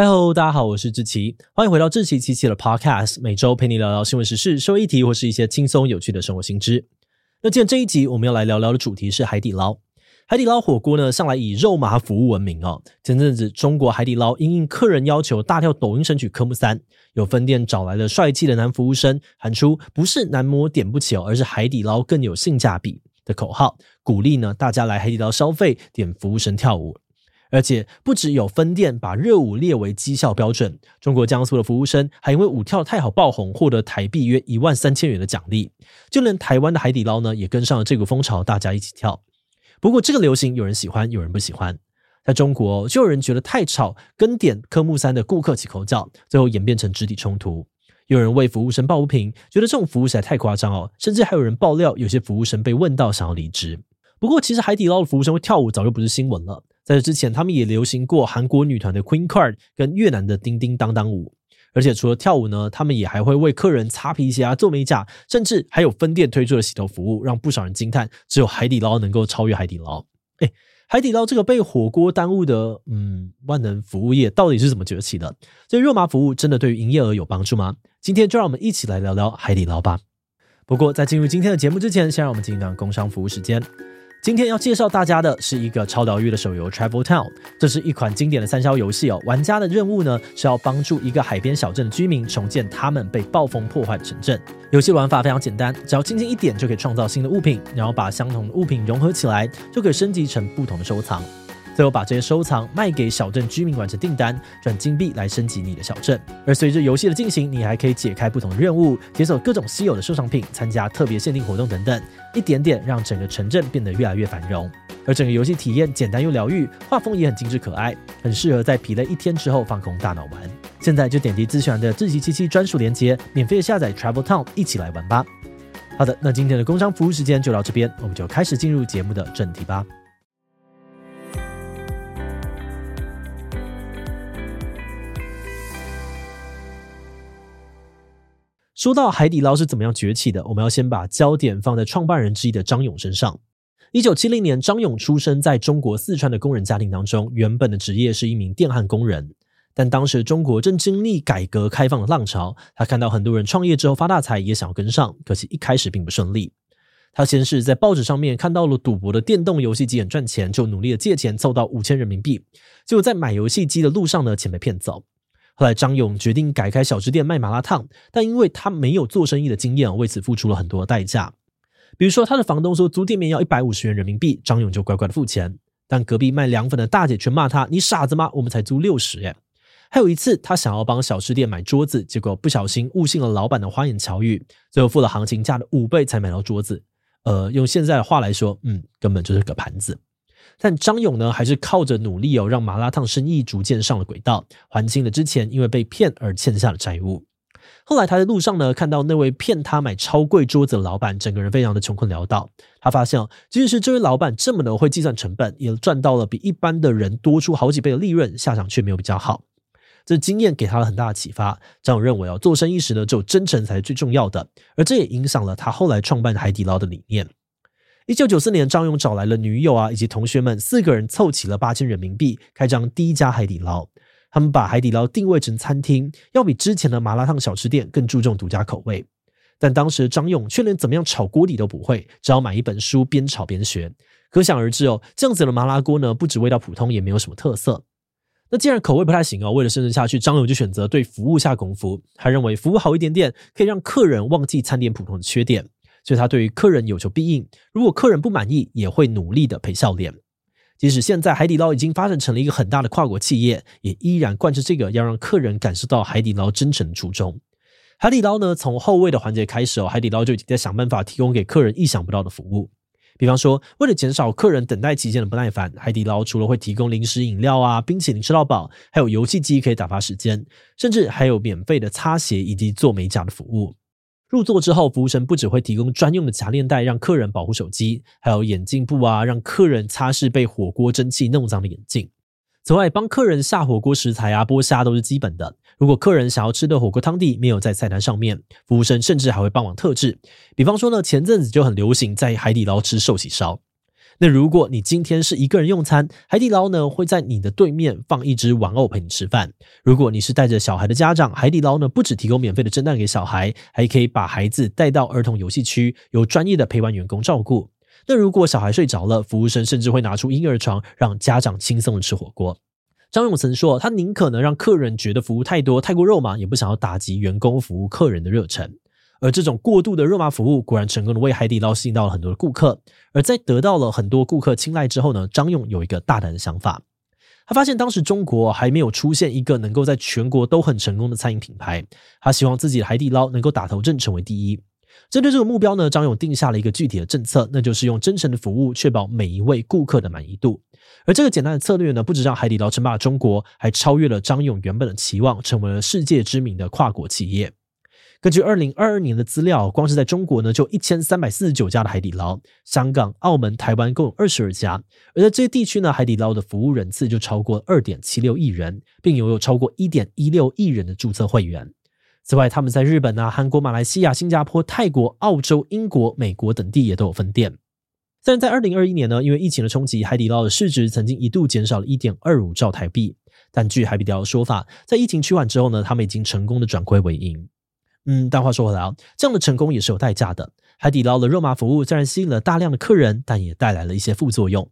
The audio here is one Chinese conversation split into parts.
Hello，大家好，我是志奇，欢迎回到志祺七七的 Podcast，每周陪你聊聊新闻时事、社会议题或是一些轻松有趣的生活新知。那今天这一集我们要来聊聊的主题是海底捞。海底捞火锅呢，向来以肉麻服务闻名哦。前阵子，中国海底捞因应客人要求大跳抖音神曲《科目三》，有分店找来了帅气的男服务生，喊出“不是男模点不起哦，而是海底捞更有性价比”的口号，鼓励呢大家来海底捞消费，点服务生跳舞。而且不只有分店把热舞列为绩效标准，中国江苏的服务生还因为舞跳太好爆红，获得台币约一万三千元的奖励。就连台湾的海底捞呢，也跟上了这股风潮，大家一起跳。不过这个流行有人喜欢，有人不喜欢。在中国，就有人觉得太吵，跟点科目三的顾客起口角，最后演变成肢体冲突。有人为服务生抱不平，觉得这种服务实在太夸张哦，甚至还有人爆料，有些服务生被问到想要离职。不过，其实海底捞的服务生会跳舞早就不是新闻了。在这之前，他们也流行过韩国女团的 Queen Card 跟越南的叮叮当当舞，而且除了跳舞呢，他们也还会为客人擦皮鞋啊、做美甲，甚至还有分店推出的洗头服务，让不少人惊叹，只有海底捞能够超越海底捞。哎，海底捞这个被火锅耽误的，嗯，万能服务业到底是怎么崛起的？这肉麻服务真的对于营业额有帮助吗？今天就让我们一起来聊聊海底捞吧。不过在进入今天的节目之前，先让我们进一段工商服务时间。今天要介绍大家的是一个超疗愈的手游 Travel Town，这是一款经典的三消游戏哦。玩家的任务呢是要帮助一个海边小镇的居民重建他们被暴风破坏的城镇。游戏玩法非常简单，只要轻轻一点就可以创造新的物品，然后把相同的物品融合起来，就可以升级成不同的收藏。最后把这些收藏卖给小镇居民完成订单，赚金币来升级你的小镇。而随着游戏的进行，你还可以解开不同的任务，解锁各种稀有的收藏品，参加特别限定活动等等，一点点让整个城镇变得越来越繁荣。而整个游戏体验简单又疗愈，画风也很精致可爱，很适合在疲累一天之后放空大脑玩。现在就点击资讯栏的志祺七七专属链接，免费下载 Travel Town，一起来玩吧。好的，那今天的工商服务时间就到这边，我们就开始进入节目的正题吧。说到海底捞是怎么样崛起的，我们要先把焦点放在创办人之一的张勇身上。一九七零年，张勇出生在中国四川的工人家庭当中，原本的职业是一名电焊工人。但当时中国正经历改革开放的浪潮，他看到很多人创业之后发大财，也想要跟上，可惜一开始并不顺利。他先是在报纸上面看到了赌博的电动游戏机很赚钱，就努力的借钱凑到五千人民币，结果在买游戏机的路上呢，钱被骗走。后来，张勇决定改开小吃店卖麻辣烫，但因为他没有做生意的经验，为此付出了很多代价。比如说，他的房东说租店面要一百五十元人民币，张勇就乖乖的付钱。但隔壁卖凉粉的大姐却骂他：“你傻子吗？我们才租六十耶！”还有一次，他想要帮小吃店买桌子，结果不小心误信了老板的花言巧语，最后付了行情价的五倍才买到桌子。呃，用现在的话来说，嗯，根本就是个盘子。但张勇呢，还是靠着努力哦，让麻辣烫生意逐渐上了轨道，还清了之前因为被骗而欠下的债务。后来他在路上呢，看到那位骗他买超贵桌子的老板，整个人非常的穷困潦倒。他发现，即使是这位老板这么的会计算成本，也赚到了比一般的人多出好几倍的利润，下场却没有比较好。这经验给他了很大的启发。张勇认为哦，做生意时呢，只有真诚才是最重要的，而这也影响了他后来创办海底捞的理念。一九九四年，张勇找来了女友啊，以及同学们，四个人凑齐了八千人民币，开张第一家海底捞。他们把海底捞定位成餐厅，要比之前的麻辣烫小吃店更注重独家口味。但当时张勇却连怎么样炒锅底都不会，只好买一本书边炒边学。可想而知哦，这样子的麻辣锅呢，不止味道普通，也没有什么特色。那既然口味不太行哦，为了生存下去，张勇就选择对服务下功夫。他认为服务好一点点，可以让客人忘记餐点普通的缺点。所以他对于客人有求必应，如果客人不满意，也会努力的陪笑脸。即使现在海底捞已经发展成了一个很大的跨国企业，也依然贯彻这个要让客人感受到海底捞真诚的初衷。海底捞呢，从后位的环节开始哦，海底捞就已经在想办法提供给客人意想不到的服务。比方说，为了减少客人等待期间的不耐烦，海底捞除了会提供零食饮料啊、冰淇淋吃到饱，还有游戏机可以打发时间，甚至还有免费的擦鞋以及做美甲的服务。入座之后，服务生不只会提供专用的夹链袋让客人保护手机，还有眼镜布啊，让客人擦拭被火锅蒸汽弄脏的眼镜。此外，帮客人下火锅食材啊，剥虾都是基本的。如果客人想要吃的火锅汤底没有在菜单上面，服务生甚至还会帮忙特制。比方说呢，前阵子就很流行在海底捞吃寿喜烧。那如果你今天是一个人用餐，海底捞呢会在你的对面放一只玩偶陪你吃饭。如果你是带着小孩的家长，海底捞呢不只提供免费的蒸蛋给小孩，还可以把孩子带到儿童游戏区，由专业的陪玩员工照顾。那如果小孩睡着了，服务生甚至会拿出婴儿床，让家长轻松的吃火锅。张勇曾说，他宁可能让客人觉得服务太多、太过肉麻，也不想要打击员工服务客人的热忱。而这种过度的肉麻服务，果然成功的为海底捞吸引到了很多的顾客。而在得到了很多顾客青睐之后呢，张勇有一个大胆的想法。他发现当时中国还没有出现一个能够在全国都很成功的餐饮品牌，他希望自己的海底捞能够打头阵成为第一。针对这个目标呢，张勇定下了一个具体的政策，那就是用真诚的服务确保每一位顾客的满意度。而这个简单的策略呢，不止让海底捞称霸中国，还超越了张勇原本的期望，成为了世界知名的跨国企业。根据二零二二年的资料，光是在中国呢，就一千三百四十九家的海底捞，香港、澳门、台湾共有二十二家。而在这些地区呢，海底捞的服务人次就超过二点七六亿人，并拥有超过一点一六亿人的注册会员。此外，他们在日本啊、韩国、马来西亚、新加坡、泰国、澳洲、英国、美国等地也都有分店。虽然在二零二一年呢，因为疫情的冲击，海底捞的市值曾经一度减少了一点二五兆台币，但据海底捞的说法，在疫情趋缓之后呢，他们已经成功的转亏为盈。嗯，但话说回来啊，这样的成功也是有代价的。海底捞的肉麻服务虽然吸引了大量的客人，但也带来了一些副作用。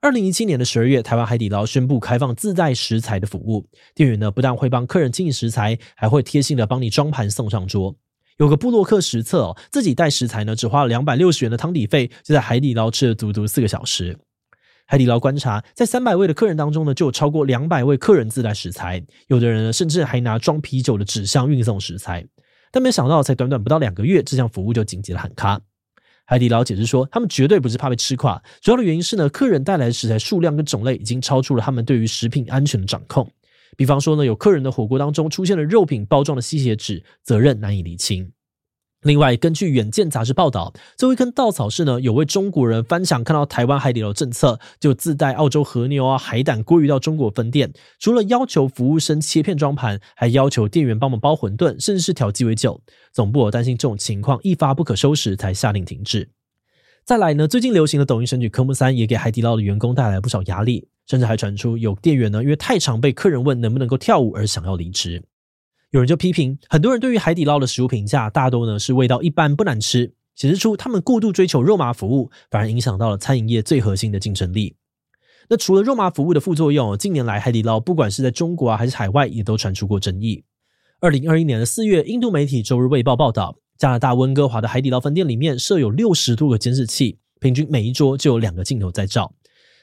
二零一七年的十二月，台湾海底捞宣布开放自带食材的服务，店员呢不但会帮客人清理食材，还会贴心的帮你装盘送上桌。有个部落客实测哦，自己带食材呢，只花了两百六十元的汤底费，就在海底捞吃了足足四个小时。海底捞观察，在三百位的客人当中呢，就有超过两百位客人自带食材，有的人呢甚至还拿装啤酒的纸箱运送食材。但没想到，才短短不到两个月，这项服务就紧急的喊卡。海底捞解释说，他们绝对不是怕被吃垮，主要的原因是呢，客人带来的食材数量跟种类已经超出了他们对于食品安全的掌控。比方说呢，有客人的火锅当中出现了肉品包装的吸血纸，责任难以厘清。另外，根据《远见》杂志报道，最后一根稻草是呢，有位中国人翻墙看到台湾海底捞政策，就自带澳洲和牛啊、海胆、鲑鱼到中国分店，除了要求服务生切片装盘，还要求店员帮忙包馄饨，甚至是调鸡尾酒。总部有担心这种情况一发不可收拾，才下令停止。再来呢，最近流行的抖音神曲科目三也给海底捞的员工带来不少压力，甚至还传出有店员呢，因为太常被客人问能不能够跳舞而想要离职。有人就批评，很多人对于海底捞的食物评价大多呢是味道一般不难吃，显示出他们过度追求肉麻服务，反而影响到了餐饮业最核心的竞争力。那除了肉麻服务的副作用，近年来海底捞不管是在中国啊还是海外，也都传出过争议。二零二一年的四月，印度媒体《周日卫报》报道，加拿大温哥华的海底捞分店里面设有六十多个监视器，平均每一桌就有两个镜头在照。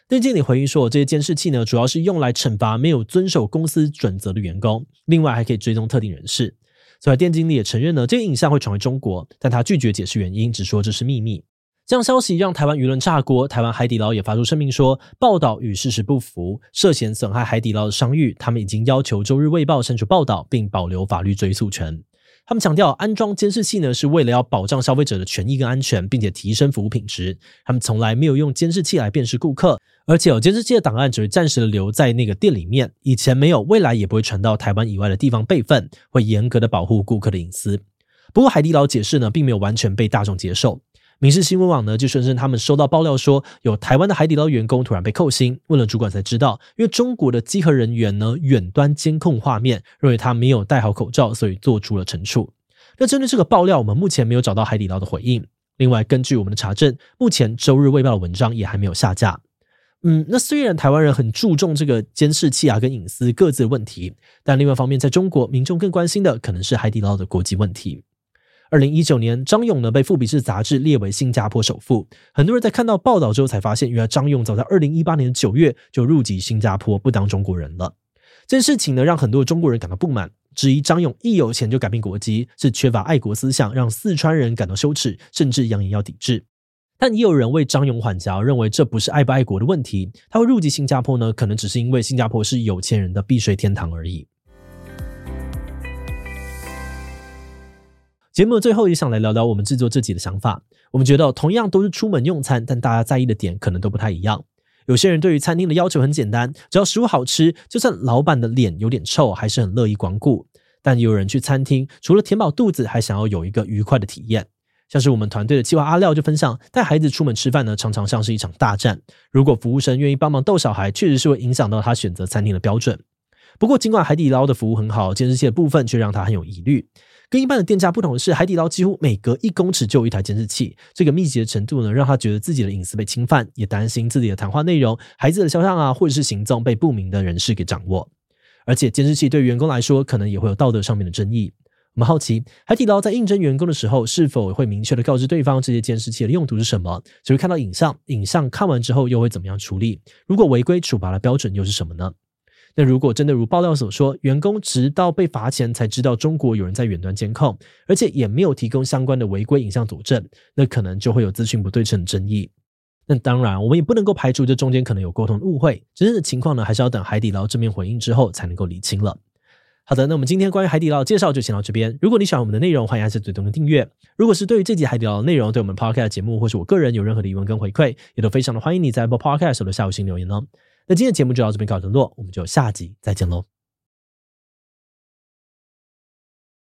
店经理回应说，这些监视器呢，主要是用来惩罚没有遵守公司准则的员工，另外还可以追踪特定人士。所以店经理也承认呢，这些影像会传回中国，但他拒绝解释原因，只说这是秘密。这样消息让台湾舆论炸锅，台湾海底捞也发出声明说，报道与事实不符，涉嫌损害海底捞的商誉，他们已经要求周日卫报删除报道，并保留法律追诉权。他们强调，安装监视器呢，是为了要保障消费者的权益跟安全，并且提升服务品质。他们从来没有用监视器来辨识顾客，而且有监视器的档案只会暂时的留在那个店里面，以前没有，未来也不会传到台湾以外的地方备份，会严格的保护顾客的隐私。不过，海底捞解释呢，并没有完全被大众接受。民事新闻网呢就宣称，他们收到爆料说，有台湾的海底捞员工突然被扣薪，问了主管才知道，因为中国的稽核人员呢远端监控画面，认为他没有戴好口罩，所以做出了惩处。那针对这个爆料，我们目前没有找到海底捞的回应。另外，根据我们的查证，目前周日卫报的文章也还没有下架。嗯，那虽然台湾人很注重这个监视器啊跟隐私各自的问题，但另外一方面，在中国民众更关心的可能是海底捞的国际问题。二零一九年，张勇呢被富比士杂志列为新加坡首富。很多人在看到报道之后才发现，原来张勇早在二零一八年九月就入籍新加坡，不当中国人了。这件事情呢，让很多中国人感到不满，质疑张勇一有钱就改变国籍，是缺乏爱国思想，让四川人感到羞耻，甚至扬言要抵制。但也有人为张勇缓颊，认为这不是爱不爱国的问题，他会入籍新加坡呢，可能只是因为新加坡是有钱人的避税天堂而已。节目的最后也想来聊聊我们制作自己的想法。我们觉得同样都是出门用餐，但大家在意的点可能都不太一样。有些人对于餐厅的要求很简单，只要食物好吃，就算老板的脸有点臭，还是很乐意光顾。但有人去餐厅，除了填饱肚子，还想要有一个愉快的体验。像是我们团队的计划阿廖就分享，带孩子出门吃饭呢，常常像是一场大战。如果服务生愿意帮忙逗小孩，确实是会影响到他选择餐厅的标准。不过，尽管海底捞的服务很好，监视器的部分却让他很有疑虑。跟一般的店家不同的是，海底捞几乎每隔一公尺就有一台监视器，这个密集的程度呢，让他觉得自己的隐私被侵犯，也担心自己的谈话内容、孩子的肖像啊，或者是行踪被不明的人士给掌握。而且，监视器对员工来说，可能也会有道德上面的争议。我们好奇，海底捞在应征员工的时候，是否会明确的告知对方这些监视器的用途是什么？只会看到影像，影像看完之后又会怎么样处理？如果违规，处罚的标准又是什么呢？那如果真的如爆料所说，员工直到被罚钱才知道中国有人在远端监控，而且也没有提供相关的违规影像佐证，那可能就会有资讯不对称争议。那当然，我们也不能够排除这中间可能有沟通误会，真正的情况呢，还是要等海底捞正面回应之后才能够理清了。好的，那我们今天关于海底捞的介绍就先到这边。如果你喜欢我们的内容，欢迎按下最东的订阅。如果是对于这集海底捞的内容，对我们 Podcast 节目或是我个人有任何的疑问跟回馈，也都非常的欢迎你在 Apple Podcast 的下方留言哦。那今天节目就到这边告一段落，我们就下集再见喽。